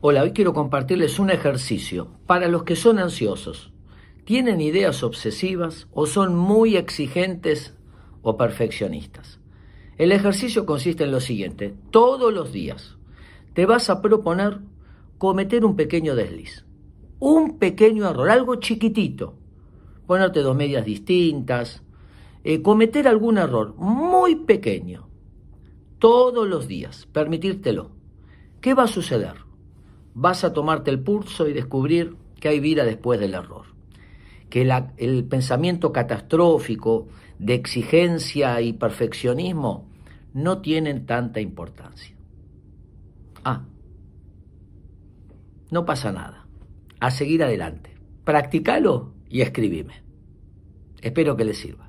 Hola, hoy quiero compartirles un ejercicio para los que son ansiosos. ¿Tienen ideas obsesivas o son muy exigentes o perfeccionistas? El ejercicio consiste en lo siguiente. Todos los días te vas a proponer cometer un pequeño desliz. Un pequeño error, algo chiquitito. Ponerte dos medias distintas. Eh, cometer algún error muy pequeño. Todos los días. Permitírtelo. ¿Qué va a suceder? Vas a tomarte el pulso y descubrir que hay vida después del error. Que el pensamiento catastrófico de exigencia y perfeccionismo no tienen tanta importancia. Ah, no pasa nada. A seguir adelante. Practicalo y escribime. Espero que les sirva.